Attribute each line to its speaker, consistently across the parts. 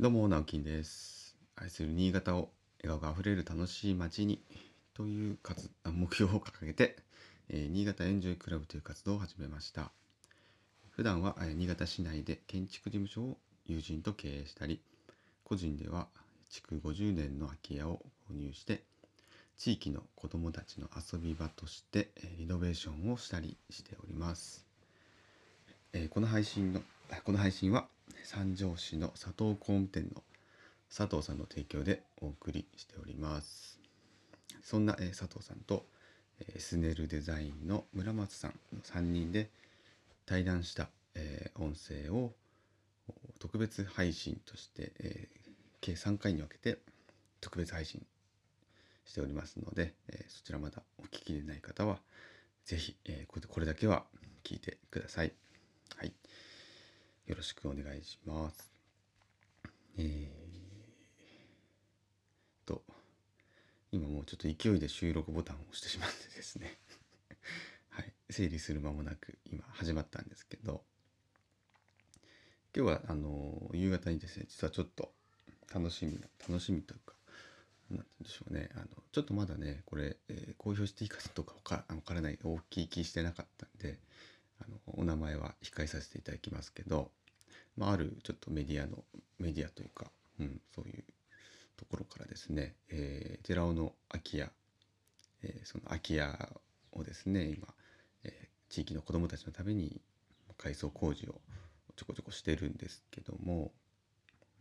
Speaker 1: どうも、直樹です。愛する新潟を笑顔があふれる楽しい街にという活目標を掲げて、えー新潟エンジョイクラブという活動を始めました。普段は、えー新潟市内で建築事務所を友人と経営したり、個人では築50年の空き家を購入して、地域の子どもたちの遊び場として、えーリノベーションをしたりしております。えこの配信のこの配信は三条市の佐藤工務店の佐藤さんの提供でお送りしておりますそんな、え佐藤さんと、えスネルデザインの村松さんの3人で対談した、え音声を特別配信として、え計3回に分けて特別配信しておりますので、えそちらまだお聞きでない方はぜひ、えこれだけは聞いてくださ。い。よろしくお願いします。えー、と、今もうちょっと勢いで収録ボタンを押してしまってですね。はい。整理する間もなく今始まったんですけど、今日はあの夕方にですね、実はちょっと楽しみな、楽しみというか、なんて言うんでしょうね。あの、ちょっとまだね、これ、えー公表していいかどうかわかからない、大きい気してなかったんで、あの、お名前は控えさせていただきますけど、まあ、あるちょっとメディアの、メディアというか、うん、そういうところからですね、えー寺尾の空き家、えーその空き家をですね、今、えー地域の子どもたちのために改装工事をちょこちょこしてるんですけども、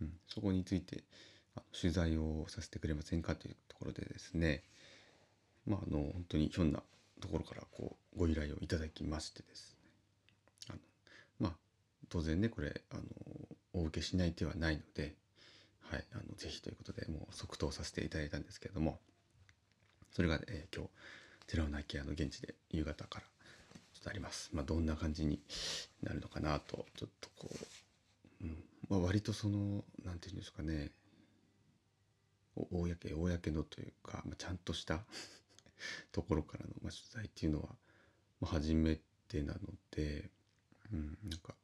Speaker 1: うん、そこについて取材をさせてくれませんかというところでですねまああの本当にひょんなところからこうご依頼をいただきましてです当然ねこれあのお受けしない手はないので、はい、あのぜひということでもう即答させていただいたんですけれどもそれが、えー今日寺尾の空き家の現地で夕方からちょっとあります。まあ、どんな感じになるのかなとちょっとこう、うんまあ、割とそのなんていうんですかね公公のというか、まあ、ちゃんとした ところからの、まあ、取材っていうのは、まあ、初めてなので、うん、なんか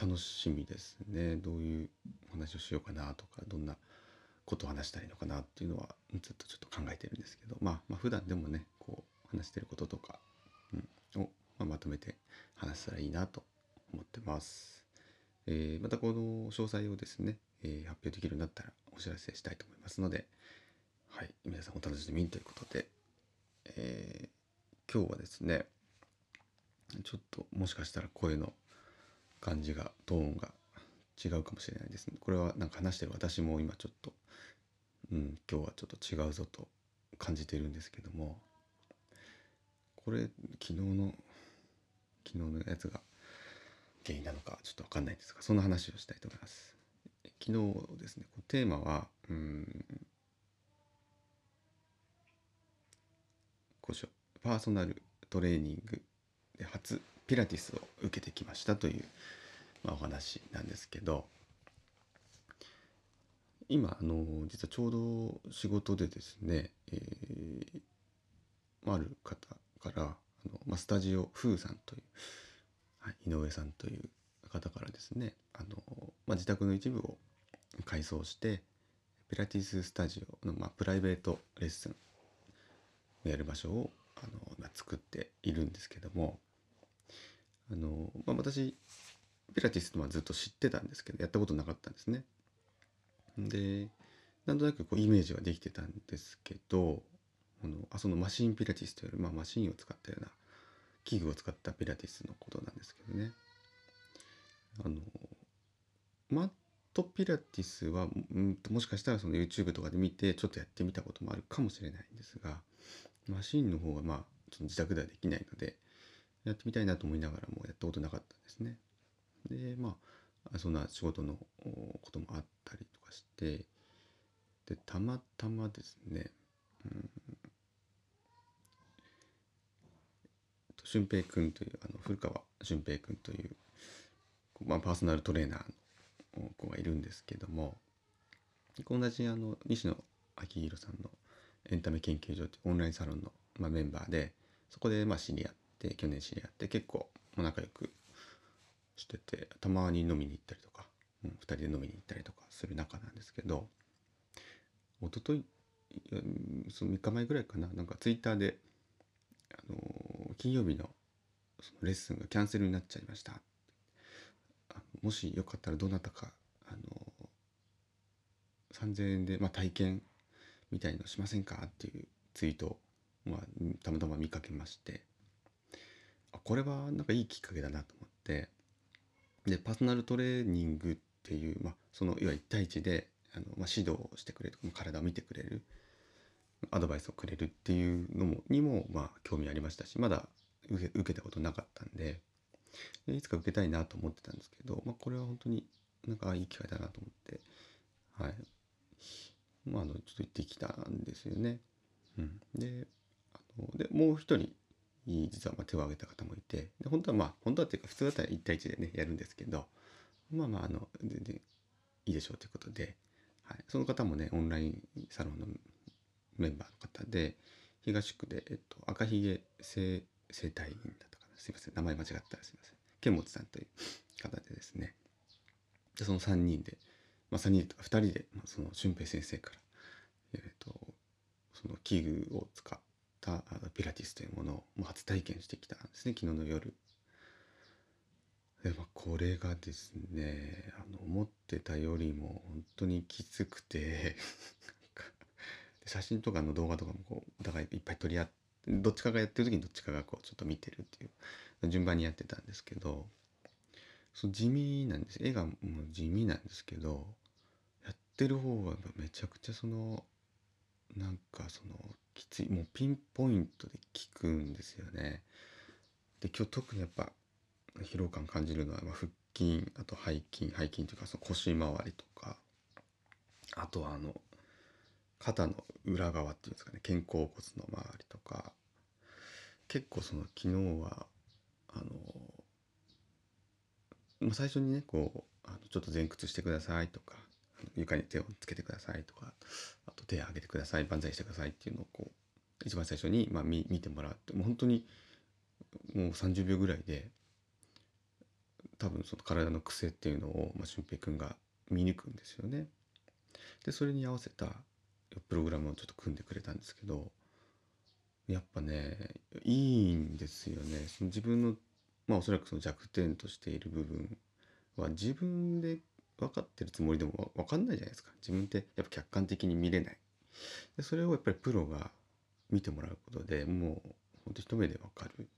Speaker 1: 楽しみですねどういうお話をしようかなとかどんなことを話したいのかなっていうのはずっとちょっと考えてるんですけどまあまあ普段でもねこう話してることとか、うん、を、ま、とめて話せたらいいなと思ってます。えーまたこの詳細をですね、えー発表できるようになったらお知らせしたいと思いますので、はい、皆さんお楽しみにということで、えー今日はですねちょっともしかしたら声の感じがトーンが違うかもしれないですね。これはなんか話してる私も今ちょっと、うん、今日はちょっと違うぞと感じているんですけども。これ昨日の昨日のやつが原因なのかちょっと分かんないんですがそんな話をしたいと思います。昨日ですねこうテーマはうんこうしよう。パーソナルトレーニングで初ピラティスを受けてきましたという、まあ、お話なんですけど今あの実はちょうど仕事でですね、えーある方からあの、まあ、スタジオフーさんという、はい、井上さんという方からですねあの、まあ、自宅の一部を改装してピラティススタジオの、まあ、プライベートレッスンをやる場所をあの、ま、作っているんですけどもあの、まあ、私ピラティスはずっと知ってたんですけどやったことなかったんですね。でなんとなくこうイメージはできてたんですけどあのあそのマシンピラティスというより、まあ、マシンを使ったような器具を使ったピラティスのことなんですけどねあのマットピラティスはうんともしかしたらその YouTube とかで見てちょっとやってみたこともあるかもしれないんですがマシンの方はまあその自宅ではできないのでやってみたいなと思いながらもやったことなかったんですね。でまあそんな仕事のこともあったりとかしてでたまたまですね、うん、俊平君というあの古川俊平君という、まあ、パーソナルトレーナーの子がいるんですけども同じあの西野昭弘さんのエンタメ研究所というオンラインサロンの、まあ、メンバーでそこでまあ知り合って去年知り合って結構仲良くしててたまに飲みに行ったりとかうん、2人で飲みに行ったりとかする仲なんですけど一昨日その3日前ぐらいかななんかツイッターで、あのー金曜日のそのレッスンがキャンセルになっちゃいました。あもしよかったらどなたか、あのー3000円で、まあ、体験みたいのしませんか？っていうツイートを、まあ、たまたま見かけまして。あこれはなんかいいきっかけだなと思って。でパーソナルトレーニングっていう、まあ、そのいわゆる1対1であの、まあ、指導をしてくれる体を見てくれるアドバイスをくれるっていうのもにもまあ興味ありましたしまだ受け受けたことなかったんで。でいつか受けたいなと思ってたんですけど、まあ、これは本当になんかいい機会だなと思って。はい。まああのちょっと行ってきたんですよね。うん、であのでもう一人実はまあ手を挙げた方もいてで本当はまあ本当はっていうか普通だったら1対1でねやるんですけどまあまああの全然いいでしょうということで、はい、その方もねオンラインサロンのメンバーの方で東区で、えっと、赤ひげ生生態院だったかな。すいません。名前間違ったらすいません。剣持さんという方でですね。でその3人で、まあ、3人とか2人で、まあ、その俊平先生から、えっと、その器具を使ったピラティスというものを初体験してきたんですね昨日の夜。でまあ、これがですねあの思ってたよりも本当にきつくて写真とかの動画とかもこうお互いいっぱい撮り合ってどっちかがやってる時にどっちかがこうちょっと見てるっていう順番にやってたんですけどそう地味なんです絵がもう地味なんですけどやってる方はめちゃくちゃそのなんかそのきついもうピンポイントで効くんですよね。で今日特にやっぱ疲労感感じるのは、ま、腹筋あと背筋背筋というかその腰回りとかあとはあの肩の裏側っていうんですかね肩甲骨の周りとか結構その昨日はあの、まあ、最初にねこうあのちょっと前屈してくださいとか床に手をつけてくださいとかあと手を上げてください万歳してくださいっていうのをこう一番最初に、まあ、見見てもらってもう本当にもう30秒ぐらいで多分その体の癖っていうのを、まあ、俊平君が見抜くんですよね。でそれに合わせたプログラムをちょっと組んでくれたんですけどやっぱねいいんですよねその自分のまあおそらくその弱点としている部分は自分で分かってるつもりでも分かんないじゃないですか。自分ってやっぱ客観的に見れない。でそれをやっぱりプロが見てもらうことでもうほんと一目で分かる。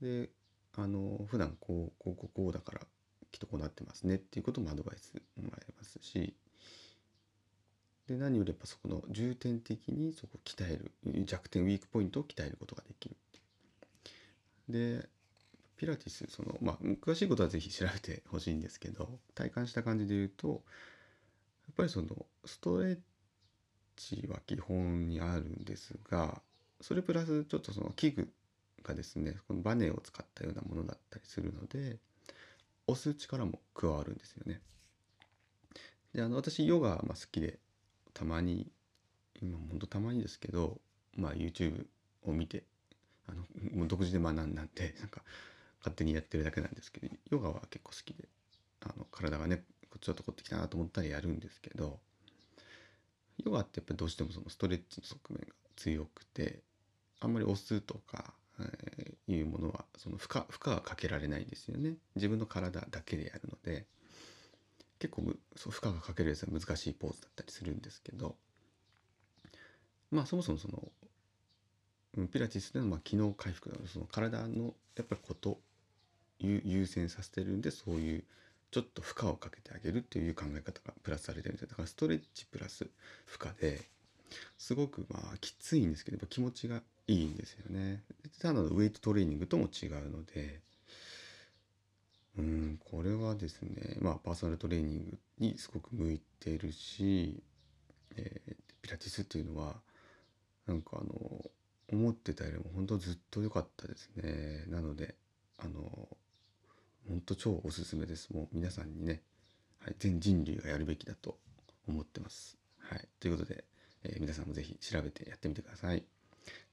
Speaker 1: であの普段こうこうこうこうだからきっとこうなってますねっていうこともアドバイスもらえますし。で何よりやっぱそこの重点的にそこ鍛える弱点ウィークポイントを鍛えることができる。でピラティスそのまあ詳しいことは是非調べてほしいんですけど体感した感じで言うとやっぱりそのストレッチは基本にあるんですがそれプラスちょっとその器具がですねこのバネを使ったようなものだったりするので押す力も加わるんですよね。であの私ヨガま好きでたまに今ほんとたまにですけどまあ YouTube を見てあの独自で学んだんでなんか勝手にやってるだけなんですけどヨガは結構好きであの体がねちょっと凝ってきたなと思ったらやるんですけどヨガってやっぱりどうしてもそのストレッチの側面が強くてあんまり押すとか、えー、いうものはその負荷負荷はかけられないんですよね。自分の体だけでやるので結構そう負荷がかけるやつは難しいポーズだったりするんですけどまあそもそもそのピラティスでのま機能回復その体のやっぱりこと優先させてるんでそういうちょっと負荷をかけてあげるっていう考え方がプラスされてるんですだからストレッチプラス負荷ですごくまあきついんですけど気持ちがいいんですよねただのウェイトトレーニングとも違うのでうん、これはですね、まあ、パーソナルトレーニングにすごく向いているし、えー、ピラティスっていうのは、なんかあの、思ってたよりも本当ずっと良かったですね。なので、と超おすすめです。もう皆さんにね、はい、全人類がやるべきだと思ってます。はい。ということで、えー、皆さんも是非調べてやってみてください。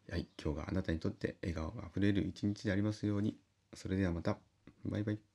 Speaker 1: はい。今日があなたにとって笑顔があふれる一日でありますように。それではまた。バイバイ。